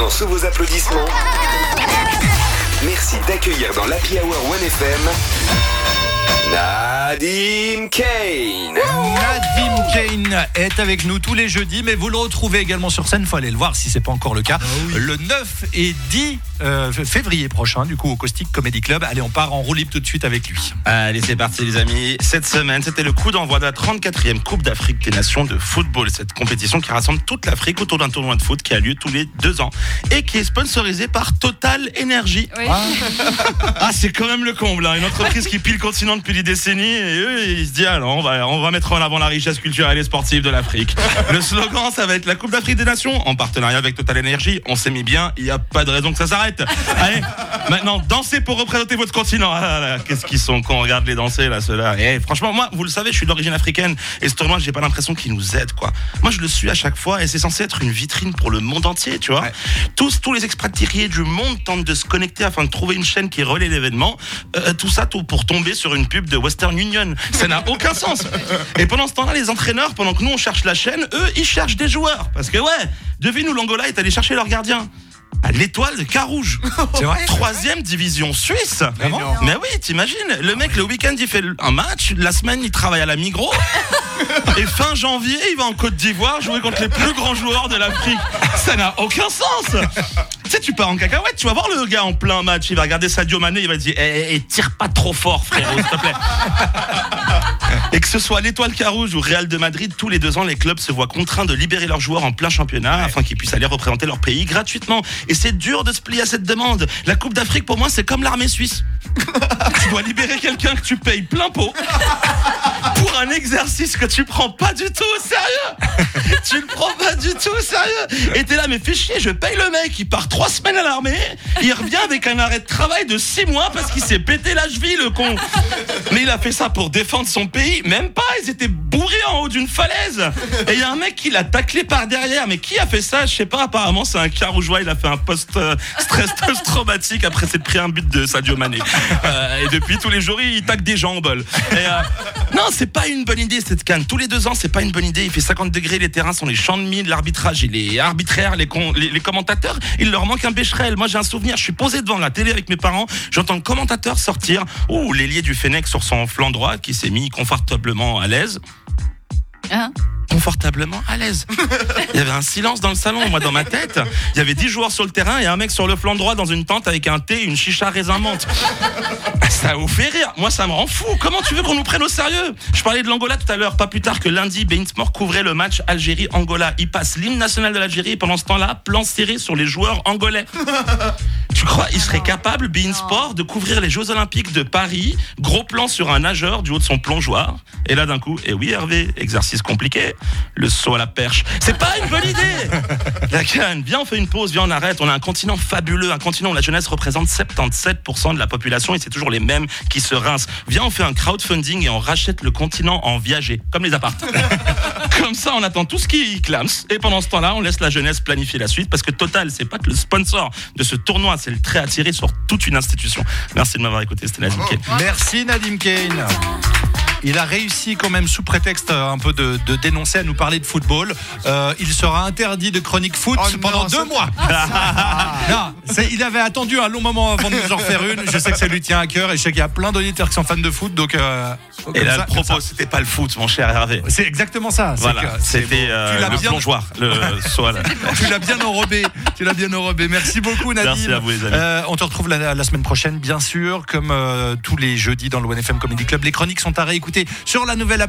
maintenant sous vos applaudissements. Merci d'accueillir dans l'Happy Hour 1FM Nadim Kane. Nadim Kane est avec nous tous les jeudis, mais vous le retrouvez également sur scène. Faut aller le voir si c'est pas encore le cas. Le 9 et 10 euh, février prochain, du coup, au Caustic Comedy Club. Allez, on part en roue libre tout de suite avec lui. Allez, c'est parti les amis. Cette semaine, c'était le coup d'envoi de la 34e Coupe d'Afrique des Nations de football. Cette compétition qui rassemble toute l'Afrique autour d'un tournoi de foot qui a lieu tous les deux ans et qui est sponsorisé par Total Energy. Ah, c'est quand même le comble. hein. Une entreprise qui pile le continent depuis des décennies et eux, ils se disent alors on va, on va mettre en avant la richesse culturelle et sportive de l'Afrique. Le slogan, ça va être la Coupe d'Afrique des Nations en partenariat avec Total Energy. On s'est mis bien, il n'y a pas de raison que ça s'arrête. Allez, maintenant, dansez pour représenter votre continent. Ah qu'est-ce qu'ils sont cons, regarde les danser là, ceux-là. Et franchement, moi, vous le savez, je suis d'origine africaine et ce tournoi, j'ai pas l'impression qu'il nous aide quoi. Moi, je le suis à chaque fois et c'est censé être une vitrine pour le monde entier, tu vois. Tous, tous les expatriés du monde tentent de se connecter afin de trouver une chaîne qui relaie l'événement. Euh, tout ça tout pour tomber sur une pub de Western Union. Ça n'a aucun sens. Et pendant ce temps-là, les entraîneurs, pendant que nous on cherche la chaîne, eux, ils cherchent des joueurs. Parce que ouais, devine où l'Angola est allé chercher leur gardien. À l'étoile de Carouge. C'est vrai Troisième division suisse. Vraiment Mais oui, t'imagines, le mec le week-end il fait un match, la semaine il travaille à la Migros, et fin janvier il va en Côte d'Ivoire jouer contre les plus grands joueurs de l'Afrique. Ça n'a aucun sens. Tu sais, tu pars en cacahuète, tu vas voir le gars en plein match, il va regarder Sadio Mané, il va dire, eh, eh, eh, tire pas trop fort frérot, s'il te plaît. Et que ce soit l'Étoile Carouge ou Real de Madrid, tous les deux ans, les clubs se voient contraints de libérer leurs joueurs en plein championnat afin qu'ils puissent aller représenter leur pays gratuitement. Et c'est dur de se plier à cette demande. La Coupe d'Afrique, pour moi, c'est comme l'armée suisse. tu dois libérer quelqu'un que tu payes plein pot pour un exercice que tu prends pas du tout au sérieux. tu le prends pas du tout sérieux. Et t'es là, mais fais chier, je paye le mec, il part trois semaines à l'armée, il revient avec un arrêt de travail de six mois parce qu'il s'est pété la cheville, le con. Mais il a fait ça pour défendre son pays, même pas, ils étaient bourrés en haut d'une falaise. Et il y a un mec qui l'a taclé par derrière, mais qui a fait ça? Je sais pas, apparemment c'est un carougeois, il a fait un post-stress post-traumatique après s'être pris un but de Sadio Mané. Euh, et depuis tous les jours, il tacle des gens en bol. Euh, non, c'est pas une bonne idée cette canne. Tous les deux ans, c'est pas une bonne idée. Il fait 50 degrés, les terrains sont les champs de mine, l'arbitrage il est arbitraire, les, con- les, commentateurs, il leur manque un bécherel. Moi j'ai un souvenir, je suis posé devant la télé avec mes parents, j'entends le commentateur sortir, ouh, l'ailier du Fennec sur son flanc droit qui s'est mis confortablement à l'aise. Hein? Confortablement à l'aise. Il y avait un silence dans le salon, moi dans ma tête. Il y avait 10 joueurs sur le terrain et un mec sur le flanc droit dans une tente avec un thé et une chicha raisin menthe. Ça vous fait rire. Moi, ça me rend fou. Comment tu veux qu'on nous prenne au sérieux? Je parlais de l'Angola tout à l'heure. Pas plus tard que lundi, Bein-Sport couvrait le match Algérie-Angola. Il passe l'hymne national de l'Algérie et pendant ce temps-là, plan serré sur les joueurs angolais. Tu crois il serait capable, Bein Sport, de couvrir les Jeux Olympiques de Paris? Gros plan sur un nageur du haut de son plongeoir. Et là, d'un coup, et oui, Hervé, exercice compliqué, le saut à la perche. C'est pas une bonne idée La canne, viens, on fait une pause, viens, on arrête. On a un continent fabuleux, un continent où la jeunesse représente 77% de la population et c'est toujours les mêmes qui se rincent. Viens, on fait un crowdfunding et on rachète le continent en viager, comme les appartes. Comme ça, on attend tout ce qui clame. Et pendant ce temps-là, on laisse la jeunesse planifier la suite parce que Total, c'est pas que le sponsor de ce tournoi, c'est le trait tirer sur toute une institution. Merci de m'avoir écouté, c'était Nazim Kane. Merci Nadim Kane. Il a réussi quand même sous prétexte euh, un peu de, de dénoncer à nous parler de football. Euh, il sera interdit de chronique foot Oh, pendant non, deux mois. non, c'est- il avait attendu un long moment avant de nous en faire une. Je sais que ça lui tient à cœur et je sais qu'il y a plein d'auditeurs qui sont fans de foot. Donc, euh, Et là, ça- le propos, c'était pas le foot, mon cher Hervé. c'est exactement ça. Voilà, c'était beau. euh, Tu l'as le bien- plongeoir, le Tu l'as bien enrobé. Tu l'as bien enrobé. Merci beaucoup, Nadim. Merci à vous, les amis. Euh, on te retrouve la, la semaine prochaine, bien sûr, comme euh, tous les jeudis dans le OneFM Comedy Club. Les chroniques sont à réécouter sur la nouvelle